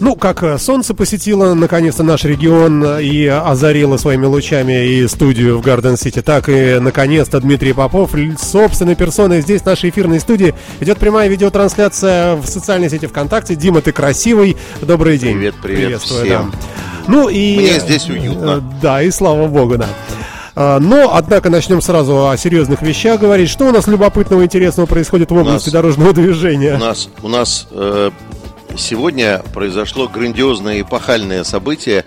Ну, как э, солнце посетило наконец-то наш регион э, и озарило своими лучами и студию в Гарден Сити, так и наконец-то Дмитрий Попов собственной персоной здесь, в нашей эфирной студии. Идет прямая видеотрансляция в социальной сети ВКонтакте. Дима, ты красивый. Добрый день. Привет, привет всем. Да. Ну и... Мне здесь уютно. Э, да, и слава богу, да. А, но, однако, начнем сразу о серьезных вещах говорить. Что у нас любопытного и интересного происходит в области нас, дорожного движения? У нас, у нас э, Сегодня произошло грандиозное эпохальное событие.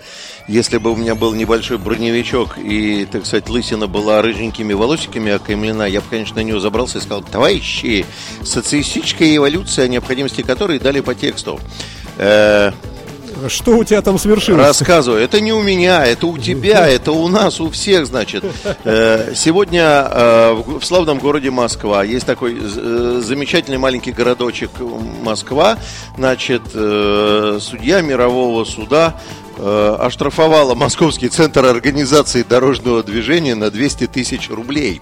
Если бы у меня был небольшой броневичок и, так сказать, лысина была рыженькими волосиками окаймлена, я бы, конечно, на нее забрался и сказал, товарищи, социалистическая эволюция, необходимости которой дали по тексту. Э, что у тебя там свершилось? Рассказываю. Это не у меня, это у тебя, это у нас, у всех, значит. Э, сегодня э, в славном городе Москва есть такой э, замечательный маленький городочек Москва. Значит, судья мирового суда э, оштрафовала Московский центр организации дорожного движения на 200 тысяч рублей.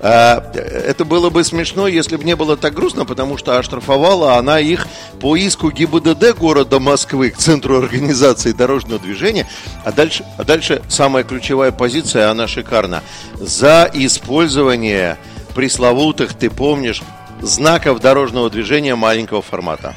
Э, это было бы смешно, если бы не было так грустно, потому что оштрафовала она их по иску ГИБДД города Москвы к центру организации дорожного движения. А дальше, а дальше самая ключевая позиция, она шикарна. За использование пресловутых, ты помнишь, знаков дорожного движения маленького формата.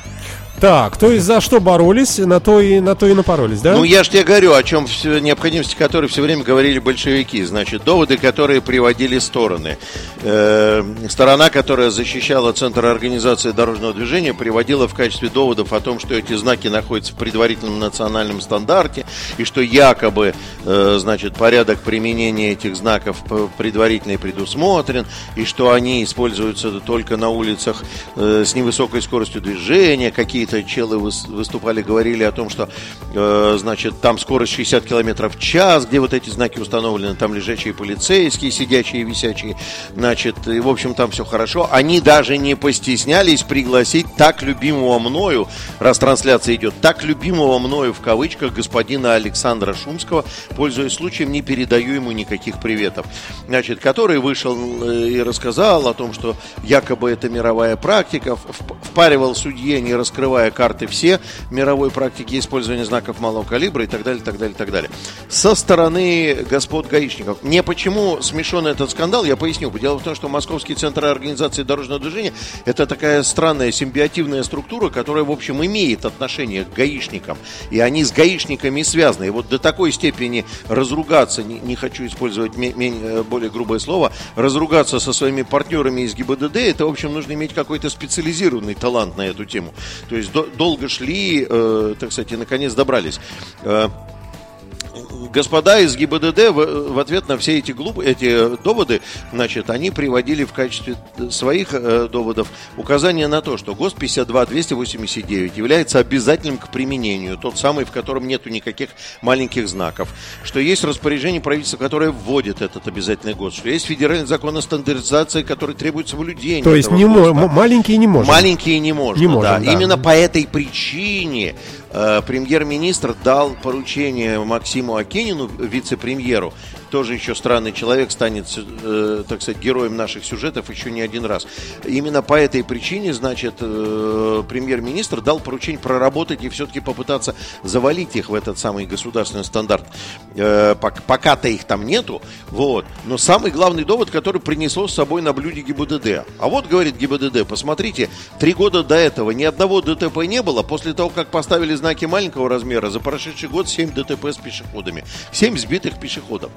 Так, то есть за что боролись, на то и на то и напоролись, да? Ну, я же тебе говорю, о чем все, необходимости которой все время говорили большевики. Значит, доводы, которые приводили стороны. Э, сторона, которая защищала Центр организации дорожного движения, приводила в качестве доводов о том, что эти знаки находятся в предварительном национальном стандарте, и что якобы, э, значит, порядок применения этих знаков предварительно предусмотрен, и что они используются только на улицах э, с невысокой скоростью движения, какие какие-то челы выступали, говорили о том, что, э, значит, там скорость 60 км в час, где вот эти знаки установлены, там лежачие полицейские, сидячие, висячие, значит, и, в общем, там все хорошо. Они даже не постеснялись пригласить так любимого мною, раз трансляция идет, так любимого мною в кавычках господина Александра Шумского, пользуясь случаем, не передаю ему никаких приветов, значит, который вышел э, и рассказал о том, что якобы это мировая практика, впаривал судье, не раскрывая открывая карты все мировой практики использования знаков малого калибра и так далее, так далее, так далее. Со стороны господ гаишников. Не почему смешон этот скандал, я поясню. Дело в том, что Московский центр организации дорожного движения это такая странная симбиотивная структура, которая, в общем, имеет отношение к гаишникам. И они с гаишниками связаны. И вот до такой степени разругаться, не, не хочу использовать менее, более грубое слово, разругаться со своими партнерами из ГИБДД, это, в общем, нужно иметь какой-то специализированный талант на эту тему. То есть есть до, долго шли, э, так сказать, и наконец добрались. Господа из ГИБДД в, в ответ на все эти, глуп, эти доводы, значит, они приводили в качестве своих э, доводов указание на то, что ГОСТ 52-289 является обязательным к применению, тот самый, в котором нету никаких маленьких знаков, что есть распоряжение правительства, которое вводит этот обязательный ГОСТ, что есть федеральный закон о стандартизации, который требует соблюдения. То есть не мо- маленькие не можно. Маленькие не можно, не можем, да. да. Именно по этой причине премьер-министр дал поручение Максиму Акенину, вице-премьеру, тоже еще странный человек станет, э, так сказать, героем наших сюжетов еще не один раз. Именно по этой причине, значит, э, премьер-министр дал поручение проработать и все-таки попытаться завалить их в этот самый государственный стандарт. Э, пока-то их там нету, вот. Но самый главный довод, который принесло с собой на блюде ГИБДД. А вот, говорит ГИБДД, посмотрите, три года до этого ни одного ДТП не было. После того, как поставили знаки маленького размера, за прошедший год 7 ДТП с пешеходами. 7 сбитых пешеходов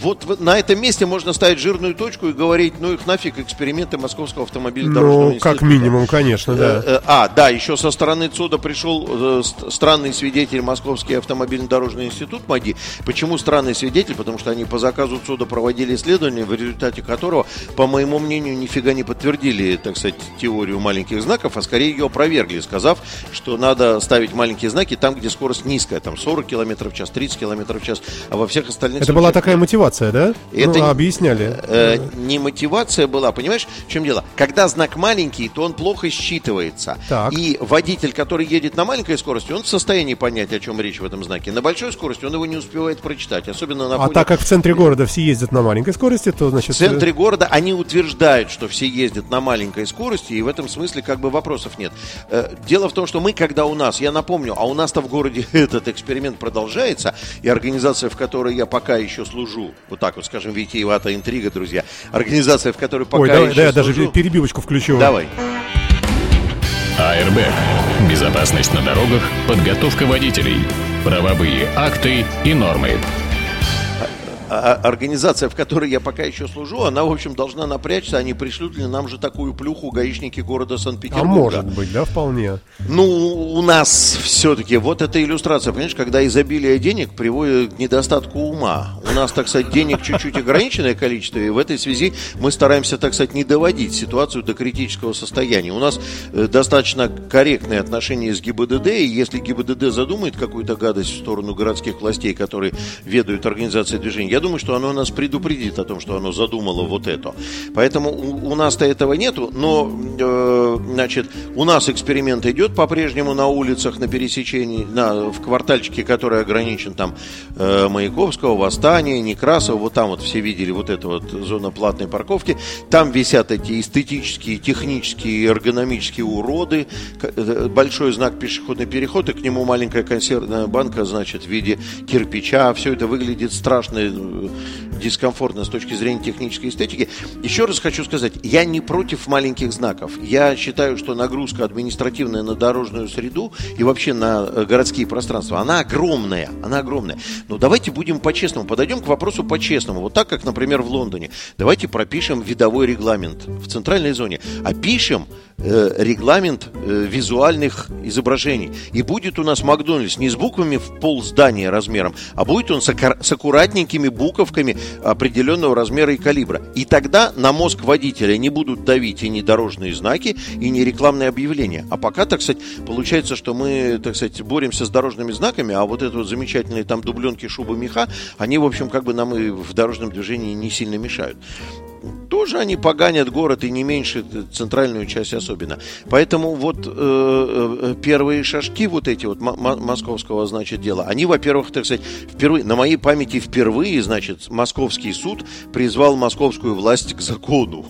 вот на этом месте можно ставить жирную точку и говорить, ну их нафиг эксперименты Московского автомобильного дорожного ну, института. как минимум, конечно, да. Э, э, а, да, еще со стороны ЦУДа пришел э, странный свидетель Московский автомобильный дорожный институт МАДИ. Почему странный свидетель? Потому что они по заказу ЦУДа проводили исследование, в результате которого, по моему мнению, нифига не подтвердили, так сказать, теорию маленьких знаков, а скорее ее опровергли, сказав, что надо ставить маленькие знаки там, где скорость низкая, там 40 км в час, 30 км в час, а во всех остальных Это случаях... была такая мотивация да? Это ну, объясняли. Э, не мотивация была, понимаешь, в чем дело? Когда знак маленький, то он плохо считывается. Так. И водитель, который едет на маленькой скорости, он в состоянии понять, о чем речь в этом знаке. На большой скорости он его не успевает прочитать, особенно на А фоне... так как в центре города все ездят на маленькой скорости, то значит... В центре города они утверждают, что все ездят на маленькой скорости, и в этом смысле как бы вопросов нет. Э, Дело в том, что мы, когда у нас, я напомню, а у нас-то в городе этот эксперимент продолжается, и организация, в которой я пока еще служу, вот так вот, скажем, витиеватая интрига, друзья, организация, в которой пока Ой, давай, еще да, я служу... даже перебивочку включу. Давай. АРБ. Безопасность на дорогах, подготовка водителей, правовые акты и нормы. А- а- организация, в которой я пока еще служу, она, в общем, должна напрячься, а не пришлют ли нам же такую плюху гаишники города А Санкт-Петербурга. может быть, да, вполне. Ну, у нас все-таки вот эта иллюстрация, понимаешь, когда изобилие денег приводит к недостатку ума. У нас, так сказать, денег чуть-чуть ограниченное количество, и в этой связи мы стараемся, так сказать, не доводить ситуацию до критического состояния. У нас э, достаточно корректные отношения с ГИБДД, и если ГИБДД задумает какую-то гадость в сторону городских властей, которые ведают организацией движения, я думаю, что оно нас предупредит о том, что оно задумало вот это. Поэтому у, у нас-то этого нету, но, э, значит, у нас эксперимент идет по-прежнему на улицах, на пересечении, на, в квартальчике, который ограничен там э, Маяковского, Восстания, Некрасова, вот там вот все видели вот эту вот зона платной парковки. Там висят эти эстетические, технические, эргономические уроды, э, большой знак пешеходный переход, и к нему маленькая консервная банка, значит, в виде кирпича. Все это выглядит страшно, э, дискомфортно с точки зрения технической эстетики. Еще раз хочу сказать, я не против маленьких знаков. Я считаю, что нагрузка административная на дорожную среду и вообще на э, городские пространства, она огромная, она огромная. Но давайте будем по-честному, подойдем к вопросу по-честному. Вот так, как, например, в Лондоне. Давайте пропишем видовой регламент в центральной зоне. Э, регламент э, визуальных изображений. И будет у нас Макдональдс не с буквами в пол здания размером, а будет он с, аккура- с аккуратненькими буковками определенного размера и калибра. И тогда на мозг водителя не будут давить и не дорожные знаки, и не рекламные объявления. А пока, так сказать, получается, что мы, так сказать, боремся с дорожными знаками, а вот это вот замечательные там дубленки, шубы, меха, они, в общем, как бы нам и в дорожном движении не сильно мешают тоже они поганят город и не меньше э, центральную часть особенно. Поэтому вот э, э, первые шажки вот эти вот мо- мо- московского, значит, дела, они, во-первых, так сказать, впервые, на моей памяти впервые, значит, московский суд призвал московскую власть к закону.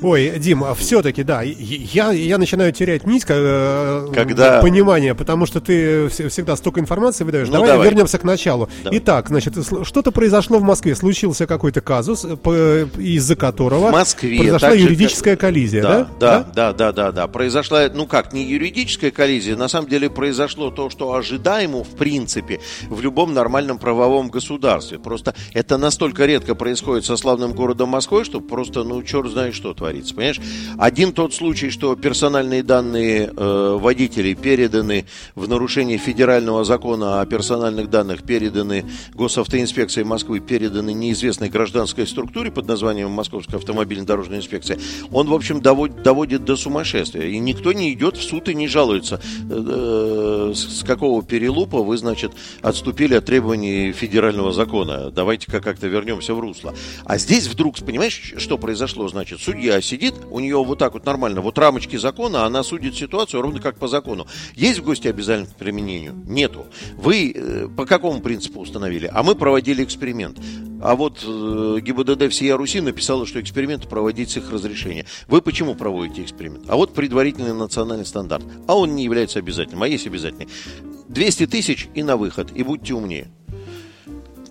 Ой, Дим, а все-таки, да, я, я начинаю терять нить э, Когда- понимания, потому что ты вс- всегда столько информации выдаешь. Ну, давай, давай. вернемся к началу. Давай. Итак, значит, что-то произошло в Москве, случился какой-то казус, из-за которого В Москве. произошла юридическая как- коллизия, да? да? Да, да, да, да, да. Произошла, ну как, не юридическая коллизия, на самом деле произошло то, что ожидаемо, в принципе, в любом нормальном правовом государстве. Просто это настолько редко происходит со славным городом Москвой, что просто, ну, черт знает, что творится, понимаешь? Один тот случай, что персональные данные э, водителей переданы в нарушение федерального закона о персональных данных, переданы Госавтоинспекции Москвы, переданы неизвестной гражданской структуре под названием Московская автомобильно-дорожная инспекция, он, в общем, доводит, доводит до сумасшествия. И никто не идет в суд и не жалуется, э, с с какого перелупа вы, значит, отступили от требований федерального закона. Давайте-ка как-то вернемся в русло. А здесь вдруг, понимаешь, что произошло? Значит, судья сидит, у нее вот так вот нормально, вот рамочки закона, она судит ситуацию ровно как по закону. Есть в гости обязательно к применению? Нету. Вы э, по какому принципу установили? А мы проводили эксперимент. А вот э, ГИБДД всея Руси написала, что эксперименты проводить с их разрешения. Вы почему проводите эксперимент? А вот предварительный национальный стандарт. А он не является обязательным, а есть обязательный. 200 тысяч и на выход, и будьте умнее.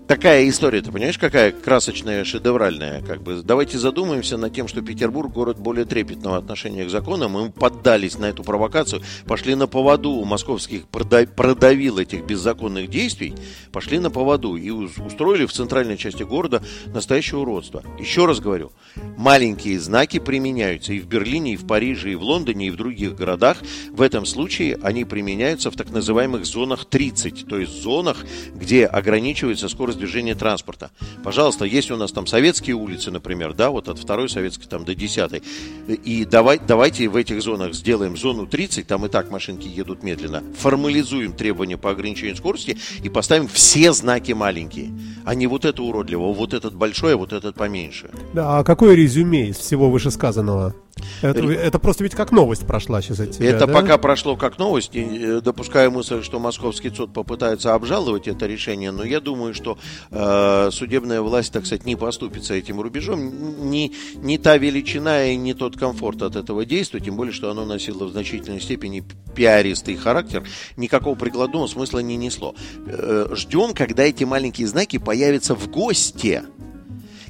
Такая история, ты понимаешь, какая красочная, шедевральная, как бы. Давайте задумаемся над тем, что Петербург город более трепетного отношения к законам. Мы поддались на эту провокацию, пошли на поводу у московских прода- продавил этих беззаконных действий, пошли на поводу и устроили в центральной части города настоящее уродство. Еще раз говорю, маленькие знаки применяются и в Берлине, и в Париже, и в Лондоне, и в других городах. В этом случае они применяются в так называемых зонах 30, то есть зонах, где ограничивается скорость движения транспорта. Пожалуйста, есть у нас там советские улицы, например, да, вот от второй советской там до десятой. И давай, давайте в этих зонах сделаем зону 30, там и так машинки едут медленно. Формализуем требования по ограничению скорости и поставим все знаки маленькие. А не вот это уродливо, вот этот большой, а вот этот поменьше. Да, а какое резюме из всего вышесказанного? Это, это просто ведь как новость прошла сейчас от тебя, Это да? пока прошло как новость. И, допускаю мысль, что московский суд попытается обжаловать это решение, но я думаю, что э, судебная власть, так сказать, не поступится этим рубежом. Не, не та величина и не тот комфорт от этого действия, тем более, что оно носило в значительной степени пиаристый характер, никакого прикладного смысла не несло. Э, ждем, когда эти маленькие знаки появятся в гости.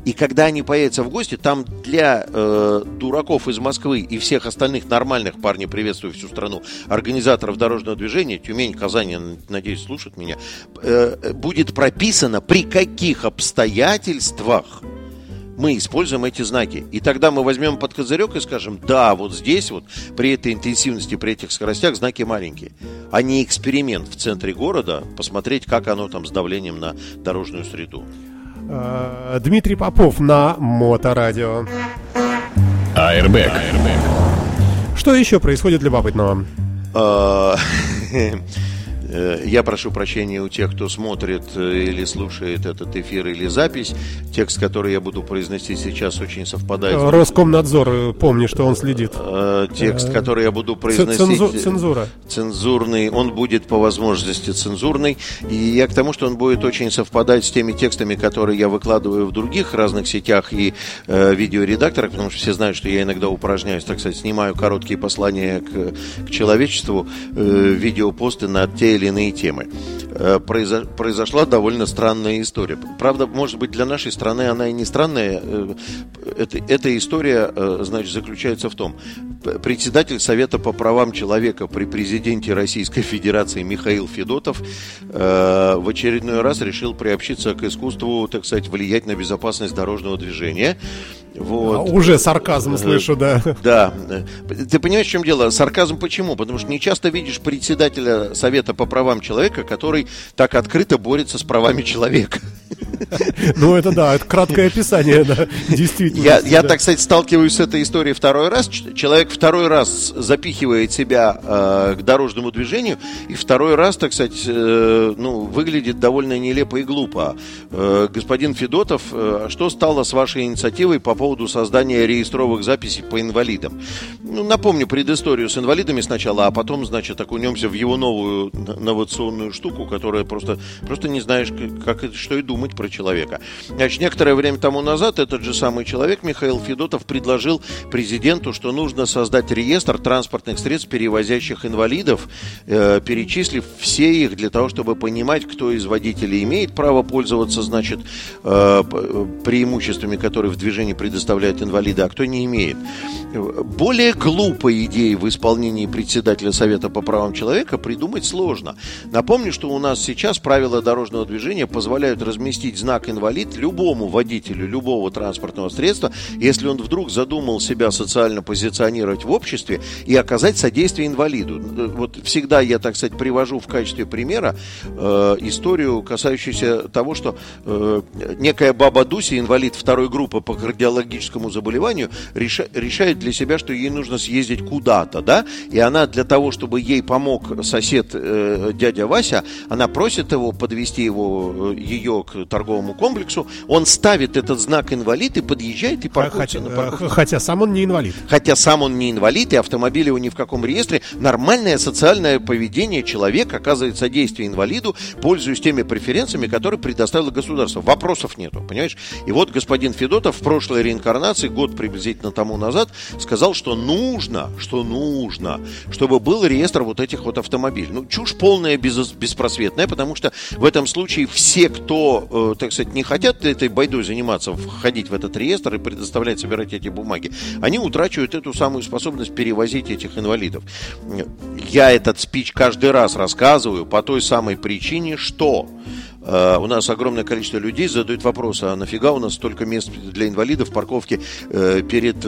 И когда они появятся в гости, там для э, дураков из Москвы и всех остальных нормальных, парни, приветствую всю страну, организаторов дорожного движения, Тюмень, Казань, надеюсь, слушают меня, э, будет прописано, при каких обстоятельствах мы используем эти знаки. И тогда мы возьмем под козырек и скажем, да, вот здесь вот при этой интенсивности, при этих скоростях знаки маленькие. А не эксперимент в центре города, посмотреть, как оно там с давлением на дорожную среду. Э, Дмитрий Попов на Моторадио. Airbag. Что еще происходит любопытного? Э, я прошу прощения у тех, кто смотрит э, или слушает этот эфир или запись. Текст, который я буду произносить сейчас, очень совпадает. Роскомнадзор, э, помни, что он следит. Текст, который я буду произносить... Цензу... Цензура. Цензурный. Он будет по возможности цензурный. И я к тому, что он будет очень совпадать с теми текстами, которые я выкладываю в других разных сетях и э, видеоредакторах, потому что все знают, что я иногда упражняюсь, так сказать, снимаю короткие послания к, к человечеству, э, видеопосты на те или иные темы. Э, произошла довольно странная история. Правда, может быть, для нашей страны она и не странная. Э, это, эта история, э, значит, заключается в том, председатель Совета по правам человека при президенте Российской Федерации Михаил Федотов в очередной раз решил приобщиться к искусству, так сказать, влиять на безопасность дорожного движения. Вот. А, уже сарказм слышу, да. Да. Ты понимаешь, в чем дело? Сарказм почему? Потому что не часто видишь председателя Совета по правам человека, который так открыто борется с правами человека. Ну, это да, это краткое описание, да, действительно. Я, я так сказать, сталкиваюсь с этой историей второй раз. Человек второй раз запихивает себя э, к дорожному движению, и второй раз, так сказать, э, ну, выглядит довольно нелепо и глупо. Э, господин Федотов, э, что стало с вашей инициативой по поводу создания реестровых записей по инвалидам? Ну, напомню предысторию с инвалидами сначала, а потом, значит, окунемся в его новую инновационную штуку, которая просто, просто не знаешь, как, что и думать про человека. Значит, некоторое время тому назад этот же самый человек, Михаил Федотов, предложил президенту, что нужно создать реестр транспортных средств, перевозящих инвалидов, э, перечислив все их для того, чтобы понимать, кто из водителей имеет право пользоваться, значит, э, преимуществами, которые в движении предоставляют инвалиды, а кто не имеет. Более глупой идеи в исполнении председателя Совета по правам человека придумать сложно. Напомню, что у нас сейчас правила дорожного движения позволяют разместить знак инвалид любому водителю любого транспортного средства, если он вдруг задумал себя социально позиционировать в обществе и оказать содействие инвалиду. Вот всегда я, так сказать, привожу в качестве примера э, историю, касающуюся того, что э, некая баба Дуся, инвалид второй группы по кардиологическому заболеванию, реша, решает для себя, что ей нужно съездить куда-то, да, и она для того, чтобы ей помог сосед э, дядя Вася, она просит его подвести его, э, ее к торговому комплексу, он ставит этот знак инвалид и подъезжает и паркуется хотя, на парковке. Хотя сам он не инвалид. Хотя сам он не инвалид, и автомобиль его ни в каком реестре. Нормальное социальное поведение человека оказывает содействие инвалиду, пользуясь теми преференциями, которые предоставило государство. Вопросов нету, понимаешь? И вот господин Федотов в прошлой реинкарнации, год приблизительно тому назад, сказал, что нужно, что нужно, чтобы был реестр вот этих вот автомобилей. Ну, чушь полная, без, беспросветная, потому что в этом случае все, кто, э, так сказать, не хотят этой байдой заниматься, входить в этот реестр и предоставлять, собирать эти бумаги, они утрачивают эту самую способность перевозить этих инвалидов. Я этот спич каждый раз рассказываю по той самой причине, что у нас огромное количество людей задают вопрос, а нафига у нас столько мест для инвалидов, парковки перед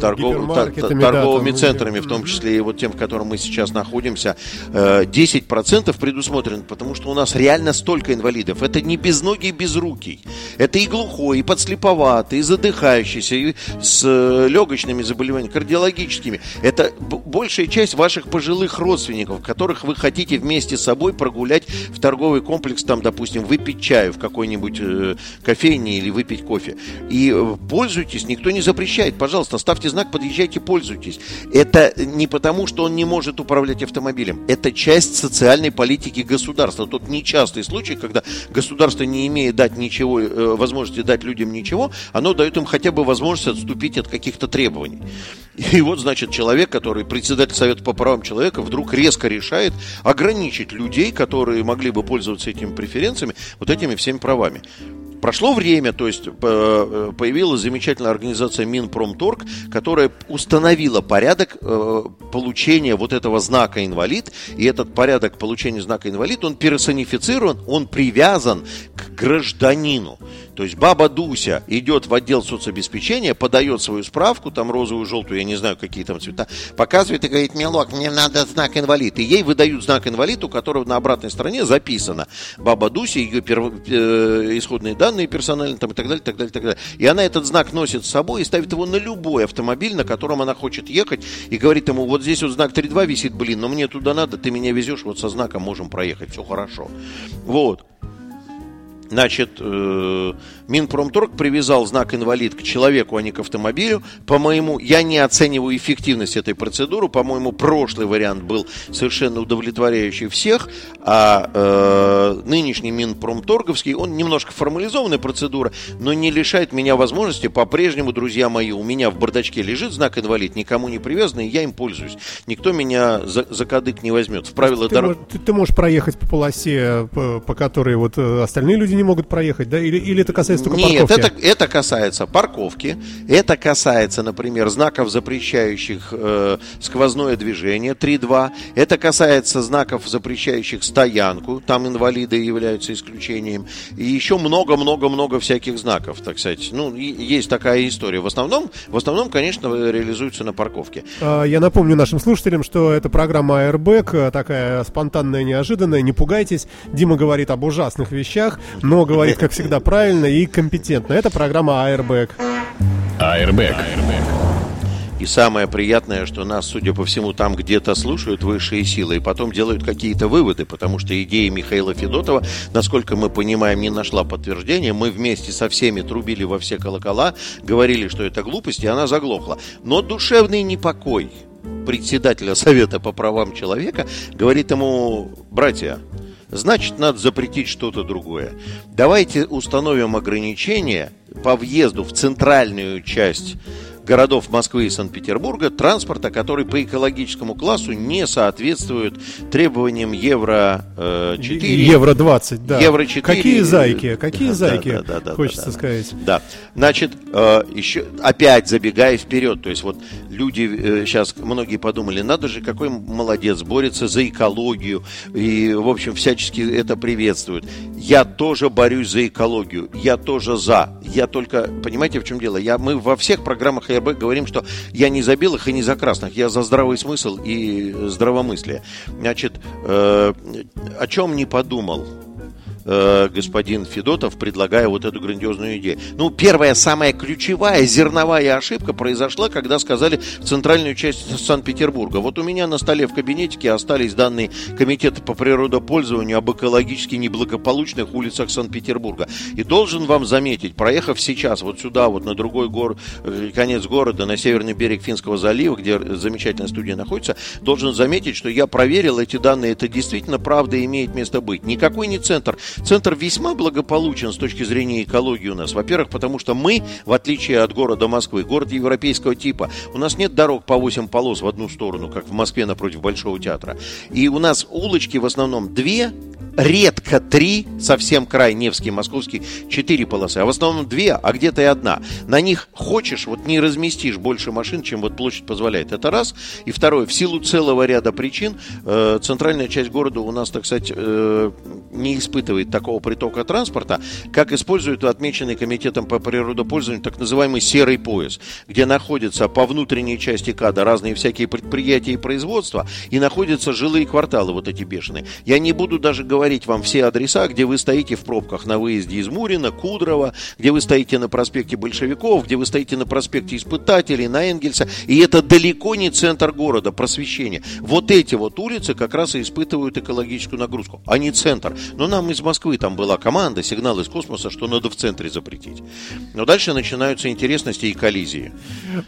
торгов... торговыми да, центрами, в том числе и вот тем, в котором мы сейчас находимся, 10% предусмотрено, потому что у нас реально столько инвалидов. Это не безногий, безрукий. Это и глухой, и подслеповатый, и задыхающийся, и с легочными заболеваниями, кардиологическими. Это большая часть ваших пожилых родственников, которых вы хотите вместе с собой прогулять в торговый комплекс, там, допустим, выпить чаю в какой-нибудь э, кофейне или выпить кофе. И э, пользуйтесь, никто не запрещает. Пожалуйста, ставьте знак, подъезжайте, пользуйтесь. Это не потому, что он не может управлять автомобилем. Это часть социальной политики государства. Тут нечастый случай, когда государство не имеет дать ничего, э, возможности дать людям ничего, оно дает им хотя бы возможность отступить от каких-то требований. И вот, значит, человек, который председатель Совета по правам человека, вдруг резко решает ограничить людей, которые могли бы пользоваться этими преференциями, вот этими всеми правами. Прошло время, то есть э, появилась замечательная организация Минпромторг, которая установила порядок э, получения вот этого знака инвалид. И этот порядок получения знака инвалид, он персонифицирован, он привязан к гражданину. То есть баба Дуся идет в отдел соцобеспечения, подает свою справку, там розовую, желтую, я не знаю, какие там цвета, показывает и говорит, милок, мне надо знак инвалид. И ей выдают знак инвалид, у которого на обратной стороне записано баба Дуся, ее перв... э, исходные данные персональные там, и так далее, так далее, так далее. И она этот знак носит с собой и ставит его на любой автомобиль, на котором она хочет ехать, и говорит ему, вот здесь вот знак 3.2 висит, блин, но мне туда надо, ты меня везешь, вот со знаком можем проехать, все хорошо. Вот. Значит, э, Минпромторг привязал знак инвалид к человеку, а не к автомобилю. По-моему, я не оцениваю эффективность этой процедуры. По-моему, прошлый вариант был совершенно удовлетворяющий всех, а э, нынешний Минпромторговский, он немножко формализованная процедура, но не лишает меня возможности по-прежнему, друзья мои, у меня в бардачке лежит знак инвалид, никому не привязанный, я им пользуюсь. Никто меня за, за кадык не возьмет. В правила ты, дор... ты, ты можешь проехать по полосе, по, по которой вот э, остальные люди не могут проехать, да? Или, или это касается только Нет, парковки? это, это касается парковки, это касается, например, знаков, запрещающих э, сквозное движение 3.2, это касается знаков, запрещающих стоянку, там инвалиды являются исключением, и еще много-много-много всяких знаков, так сказать. Ну, есть такая история. В основном, в основном, конечно, реализуется на парковке. А, я напомню нашим слушателям, что это программа Airbag, такая спонтанная, неожиданная, не пугайтесь. Дима говорит об ужасных вещах, но говорит, как всегда, правильно и компетентно. Это программа Airbag. Airbag. И самое приятное, что нас, судя по всему, там где-то слушают высшие силы и потом делают какие-то выводы, потому что идея Михаила Федотова, насколько мы понимаем, не нашла подтверждения. Мы вместе со всеми трубили во все колокола, говорили, что это глупость, и она заглохла. Но душевный непокой председателя Совета по правам человека говорит ему, братья, значит, надо запретить что-то другое. Давайте установим ограничения по въезду в центральную часть городов Москвы и Санкт-Петербурга транспорта, который по экологическому классу не соответствует требованиям Евро 4. Э, Евро 20, да. Евро 4. Какие зайки, какие да, зайки, да, да, да, хочется да, да, сказать. Да, значит, э, еще опять забегая вперед, то есть вот люди сейчас, э, многие подумали, надо же, какой молодец, борется за экологию и, в общем, всячески это приветствует. Я тоже борюсь за экологию, я тоже за. Я только, понимаете, в чем дело? Я, мы во всех программах КРБ говорим, что я не за белых и не за красных, я за здравый смысл и здравомыслие. Значит, э, о чем не подумал э, господин Федотов, предлагая вот эту грандиозную идею. Ну, первая, самая ключевая, зерновая ошибка произошла, когда сказали центральную часть Санкт-Петербурга. Вот у меня на столе в кабинетике остались данные Комитета по природопользованию об экологически неблагополучных улицах Санкт-Петербурга. И должен вам заметить, проехав сейчас вот сюда, вот на другой гор, э, конец города, на северный берег Финского залива, где замечательная студия находится, должен заметить, что я проверил эти данные, это действительно правда имеет место быть. Никакой не центр. Центр весьма благополучен с точки зрения экологии у нас. Во-первых, потому что мы, в отличие от города Москвы, город европейского типа, у нас нет дорог по 8 полос в одну сторону, как в Москве напротив Большого театра. И у нас улочки в основном две редко три, совсем край Невский, Московский, четыре полосы, а в основном две, а где-то и одна. На них хочешь, вот не разместишь больше машин, чем вот площадь позволяет. Это раз. И второе, в силу целого ряда причин, э, центральная часть города у нас, так сказать, э, не испытывает такого притока транспорта, как используют отмеченный комитетом по природопользованию так называемый серый пояс, где находятся по внутренней части КАДа разные всякие предприятия и производства, и находятся жилые кварталы вот эти бешеные. Я не буду даже говорить вам все адреса, где вы стоите в пробках на выезде из Мурина, Кудрова, где вы стоите на проспекте Большевиков, где вы стоите на проспекте Испытателей, на Энгельса, и это далеко не центр города, просвещение. Вот эти вот улицы как раз и испытывают экологическую нагрузку, а не центр. Но нам из Москвы там была команда, сигнал из космоса, что надо в центре запретить. Но дальше начинаются интересности и коллизии.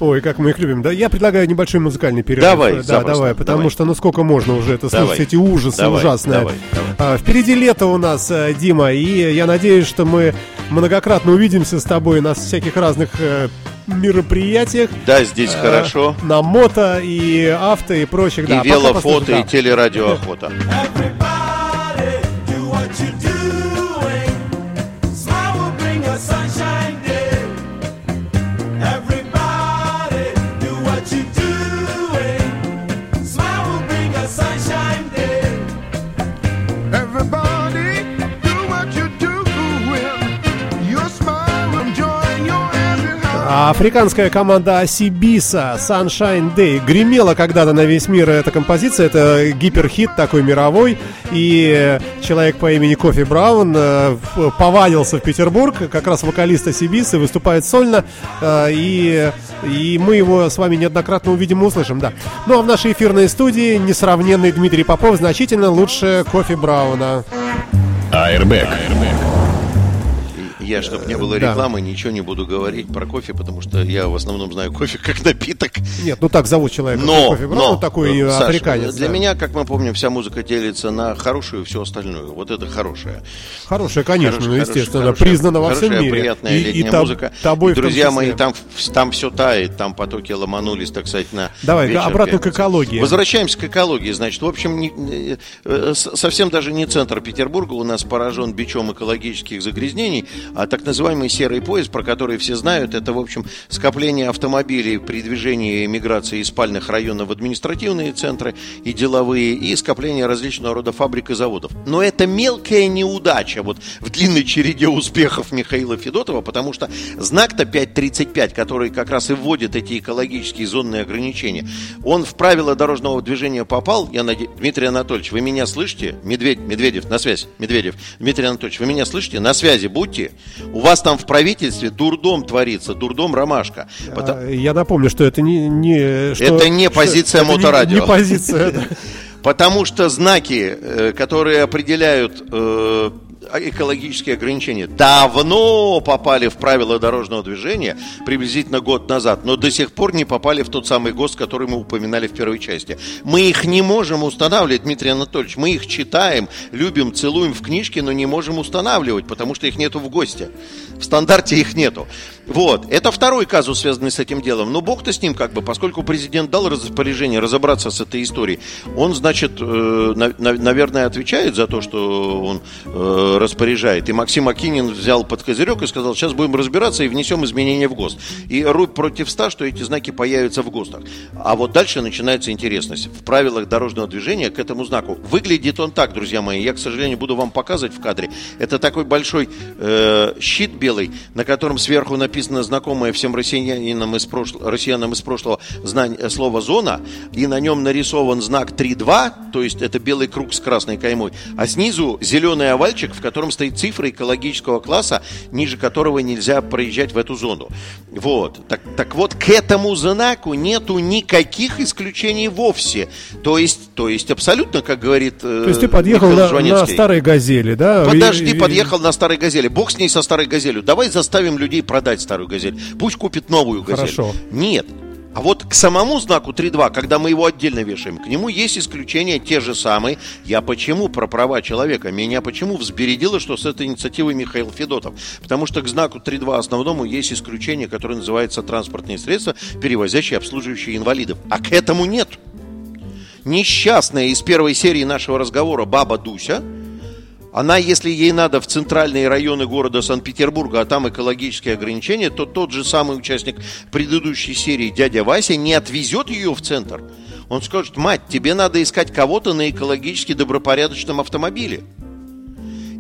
Ой, как мы их любим. Да, я предлагаю небольшой музыкальный перерыв. Давай, да, запросто, давай, потому давай. что ну сколько можно уже это Давай. слушать эти ужасы Давай, ужасные. давай, давай. А, впереди лето у нас, э, Дима, и я надеюсь, что мы многократно увидимся с тобой на всяких разных э, мероприятиях. Да, здесь Э, хорошо. На мото и авто и прочих. И да. Велофото, и телерадиоохота. Everybody, Африканская команда Асибиса Sunshine Day гремела когда-то на весь мир эта композиция. Это гиперхит такой мировой. И человек по имени Кофи Браун э, повалился в Петербург, как раз вокалист Асибисы, выступает сольно. э, И, и мы его с вами неоднократно увидим и услышим, да. Ну а в нашей эфирной студии несравненный Дмитрий Попов значительно лучше Кофи Брауна. Airbag. Я, чтобы не было Да. рекламы, ничего не буду говорить про кофе, потому что я в основном знаю кофе как напиток. Нет, ну так зовут человека. Но, Браун, но, такой э, Саш, африканец. для да. меня, как мы помним, вся музыка делится на хорошую и все остальное. Вот это хорошее. Хорошая, конечно, Хорошая, ну, естественно, хорошая, признана во всем мире. приятная И- и летняя таб- музыка. тобой И, друзья мои, там, там все тает, там потоки ломанулись, так сказать, на Давай, вечер обратно к пятницы. экологии. Возвращаемся к экологии. Значит, в общем, не- э, э, с- совсем даже не центр Петербурга у нас поражен бичом экологических загрязнений, а так называемый серый поезд, про который все знают, это, в общем, скопление автомобилей при движении миграции из спальных районов в административные центры и деловые, и скопление различного рода фабрик и заводов. Но это мелкая неудача вот в длинной череде успехов Михаила Федотова, потому что знак-то 5.35, который как раз и вводит эти экологические зонные ограничения, он в правила дорожного движения попал, я надеюсь, Дмитрий Анатольевич, вы меня слышите? Медведь, Медведев, на связь, Медведев. Дмитрий Анатольевич, вы меня слышите? На связи будьте. У вас там в правительстве дурдом творится, дурдом ромашка. Потому- Я напомню, что это не... не что- Это не что- позиция это не- моторадио. Не позиция. Потому что знаки, э, которые определяют э, экологические ограничения, давно попали в правила дорожного движения, приблизительно год назад, но до сих пор не попали в тот самый ГОСТ, который мы упоминали в первой части. Мы их не можем устанавливать, Дмитрий Анатольевич, мы их читаем, любим, целуем в книжке, но не можем устанавливать, потому что их нету в ГОСТе. В стандарте их нету. Вот. Это второй казус, связанный с этим делом. Но бог-то с ним, как бы, поскольку президент дал распоряжение разобраться с этой историей, он, значит, э, на- на- наверное, отвечает за то, что он э, распоряжает. И Максим Акинин взял под козырек и сказал, сейчас будем разбираться и внесем изменения в ГОСТ. И рубь против ста, что эти знаки появятся в ГОСТах. А вот дальше начинается интересность. В правилах дорожного движения к этому знаку. Выглядит он так, друзья мои. Я, к сожалению, буду вам показывать в кадре. Это такой большой э, щит белый, на котором сверху написано знакомое всем россиянам из, прошлого, россиянам из прошлого знание, слово «зона», и на нем нарисован знак 3.2, то есть это белый круг с красной каймой, а снизу зеленый овальчик, в котором стоит цифра экологического класса, ниже которого нельзя проезжать в эту зону. Вот. Так, так вот, к этому знаку нету никаких исключений вовсе. То есть, то есть абсолютно, как говорит э, То есть ты подъехал на, на старой газели, да? Подожди, И- и- подъехал на старой газели. Бог с ней со старой газелью. Давай заставим людей продать старую газель. Пусть купит новую газель. Хорошо. Нет. А вот к самому знаку 3.2, когда мы его отдельно вешаем, к нему есть исключения те же самые. Я почему про права человека? Меня почему взбередило, что с этой инициативой Михаил Федотов? Потому что к знаку 3.2 основному есть исключение, которое называется транспортные средства, перевозящие и обслуживающие инвалидов. А к этому нет. Несчастная из первой серии нашего разговора баба Дуся Она, если ей надо в центральные районы города Санкт-Петербурга, а там экологические ограничения, то тот же самый участник предыдущей серии, дядя Вася, не отвезет ее в центр. Он скажет, мать, тебе надо искать кого-то на экологически добропорядочном автомобиле.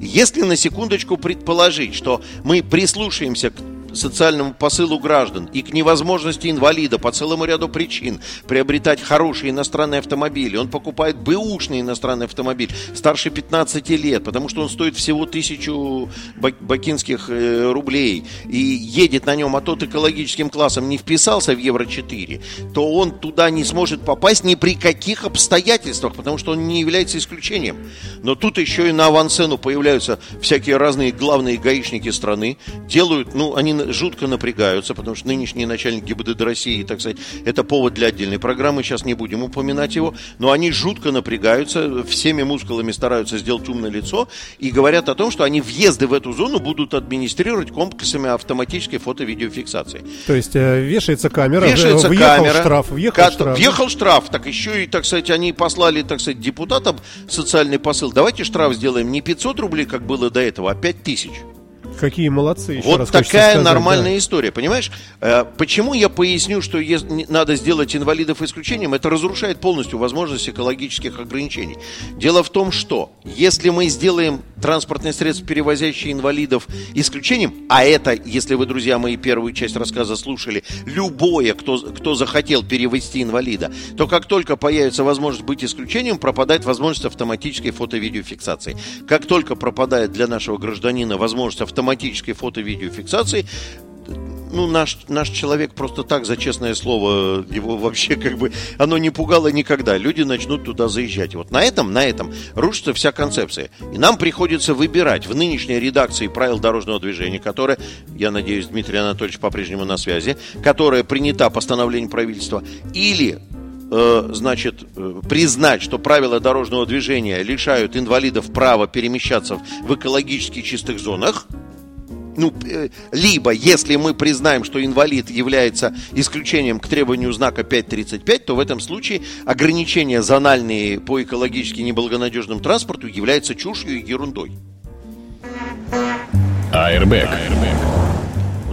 Если на секундочку предположить, что мы прислушаемся к социальному посылу граждан и к невозможности инвалида по целому ряду причин приобретать хорошие иностранные автомобили. Он покупает бэушный иностранный автомобиль старше 15 лет, потому что он стоит всего тысячу бак- бакинских э, рублей и едет на нем, а тот экологическим классом не вписался в Евро-4, то он туда не сможет попасть ни при каких обстоятельствах, потому что он не является исключением. Но тут еще и на авансцену появляются всякие разные главные гаишники страны, делают, ну, они жутко напрягаются, потому что нынешний начальник ГИБДД России, так сказать, это повод для отдельной программы, сейчас не будем упоминать его, но они жутко напрягаются, всеми мускулами стараются сделать умное лицо и говорят о том, что они въезды в эту зону будут администрировать комплексами автоматической фото-видеофиксации. То есть э, вешается камера, Вешается въехал камера. штраф, въехал штраф. Въехал штраф. Так еще и, так сказать, они послали, так сказать, депутатам социальный посыл. Давайте штраф сделаем не 500 рублей, как было до этого, а 5000. Какие молодцы. еще Вот раз такая сказать, нормальная да. история, понимаешь? Э, Почему я поясню, что надо сделать инвалидов исключением? Это разрушает полностью возможность экологических ограничений. Дело в том, что если мы сделаем транспортные средства, перевозящие инвалидов, исключением, а это, если вы, друзья мои, первую часть рассказа слушали, любое, кто, кто захотел перевести инвалида, то как только появится возможность быть исключением, пропадает возможность автоматической фото-видеофиксации. Как только пропадает для нашего гражданина возможность автоматической фото-видеофиксации, ну, наш, наш человек просто так, за честное слово, его вообще как бы, оно не пугало никогда. Люди начнут туда заезжать. Вот на этом, на этом рушится вся концепция. И нам приходится выбирать в нынешней редакции правил дорожного движения, которая, я надеюсь, Дмитрий Анатольевич по-прежнему на связи, которая принята постановлением правительства, или э, значит, э, признать, что правила дорожного движения лишают инвалидов права перемещаться в экологически чистых зонах, ну, э, либо, если мы признаем, что инвалид является исключением к требованию знака 5.35, то в этом случае ограничения зональные по экологически неблагонадежному транспорту являются чушью и ерундой. Airbag. Вот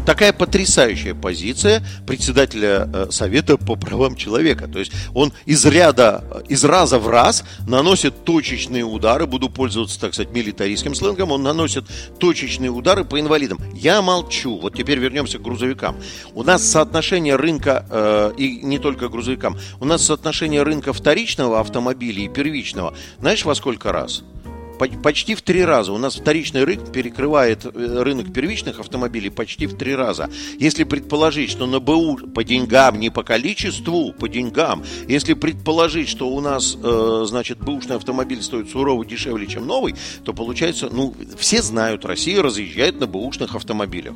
такая потрясающая позиция председателя э, Совета по правам человека. То есть он из ряда, э, из раза в раз наносит точечные удары, буду пользоваться, так сказать, милитаристским сленгом, он наносит точечные удары по инвалидам. Я молчу. Вот теперь вернемся к грузовикам. У нас соотношение рынка, э, и не только грузовикам, у нас соотношение рынка вторичного автомобиля и первичного, знаешь, во сколько раз? По- Почти в три раза. У нас вторичный рынок перекрывает э, рынок первичных автомобилей почти в три раза. Если предположить, что на БУ по деньгам, не по количеству, по деньгам, если предположить, что у нас, э, значит, бэушный автомобиль стоит сурово дешевле, чем новый, то получается, ну, все знают, Россия разъезжает на бэушных автомобилях.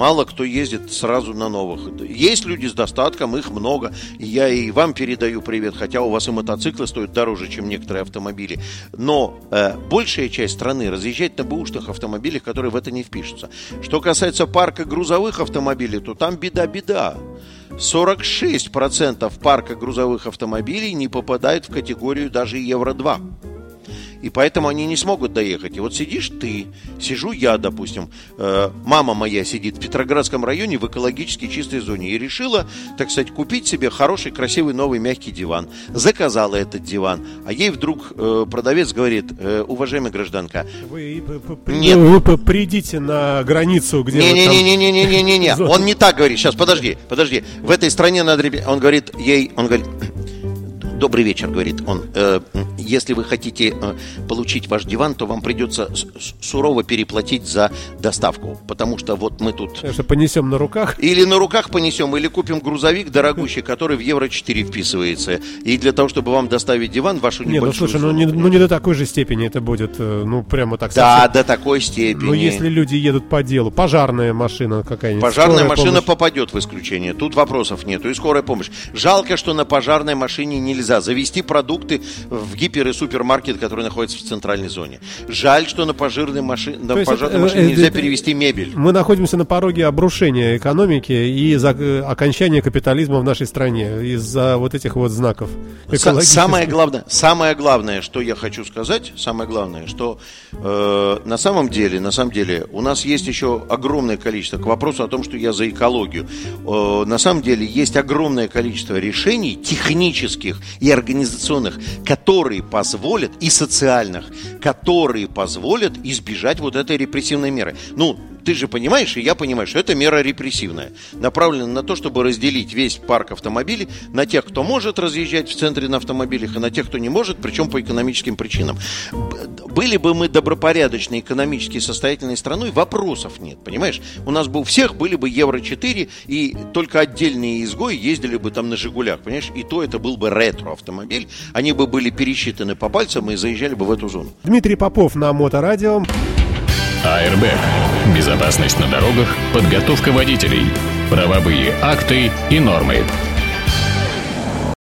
Мало кто ездит сразу на новых. Есть люди с достатком, их много. Я и вам передаю привет, хотя у вас и мотоциклы стоят дороже, чем некоторые автомобили. Но э, большая часть страны разъезжает на бэушных автомобилях, которые в это не впишутся. Что касается парка грузовых автомобилей, то там беда-беда. 46% парка грузовых автомобилей не попадает в категорию даже Евро-2. И поэтому они не смогут доехать. И вот сидишь ты, сижу я, допустим, э, мама моя сидит в Петроградском районе в экологически чистой зоне и решила, так сказать, купить себе хороший, красивый, новый, мягкий диван. Заказала этот диван, а ей вдруг э, продавец говорит, э, уважаемая гражданка, Вы, при- Нет. вы придите на границу, где вот там- не-не-не-не-не-не-не, Зона. он не так говорит. Сейчас, подожди, подожди. В этой стране надо, он говорит ей, он говорит, добрый вечер, говорит он. «Э, если вы хотите э, получить ваш диван, то вам придется сурово переплатить за доставку, потому что вот мы тут Конечно, понесем на руках. или на руках понесем, или купим грузовик дорогущий, который в евро 4 вписывается. И для того, чтобы вам доставить диван, вашу Не, ну небольшую слушай, ну зону. не, ну не до такой же степени это будет, э, ну прямо так Да, совсем. до такой степени. Ну если люди едут по делу, пожарная машина какая-нибудь. Пожарная машина помощь. попадет в исключение. Тут вопросов нету. И скорая помощь. Жалко, что на пожарной машине нельзя нельзя завести продукты в гипер и супермаркет, который находится в центральной зоне. Жаль, что на пожарной машине, на пожарной это, машине э, нельзя это- перевести мебель. Мы находимся на пороге обрушения экономики и за- э, окончания капитализма в нашей стране из-за вот этих вот знаков. Самое главное, самое главное, что я хочу сказать, самое главное, что э, на самом деле, на самом деле, у нас есть еще огромное количество к вопросу о том, что я за экологию. Э, на самом деле есть огромное количество решений технических и организационных, которые позволят и социальных, которые позволят избежать вот этой репрессивной меры. Ну, ты же понимаешь, и я понимаю, что это мера репрессивная, направлена на то, чтобы разделить весь парк автомобилей на тех, кто может разъезжать в центре на автомобилях, и на тех, кто не может, причем по экономическим причинам. Были бы мы добропорядочной, экономически состоятельной страной, вопросов нет, понимаешь? У нас бы у всех были бы Евро-4, и только отдельные изгои ездили бы там на «Жигулях», понимаешь? И то это был бы ретро-автомобиль, они бы были пересчитаны по пальцам и заезжали бы в эту зону. Дмитрий Попов на Моторадио. АРБ. Безопасность на дорогах, подготовка водителей, правовые акты и нормы.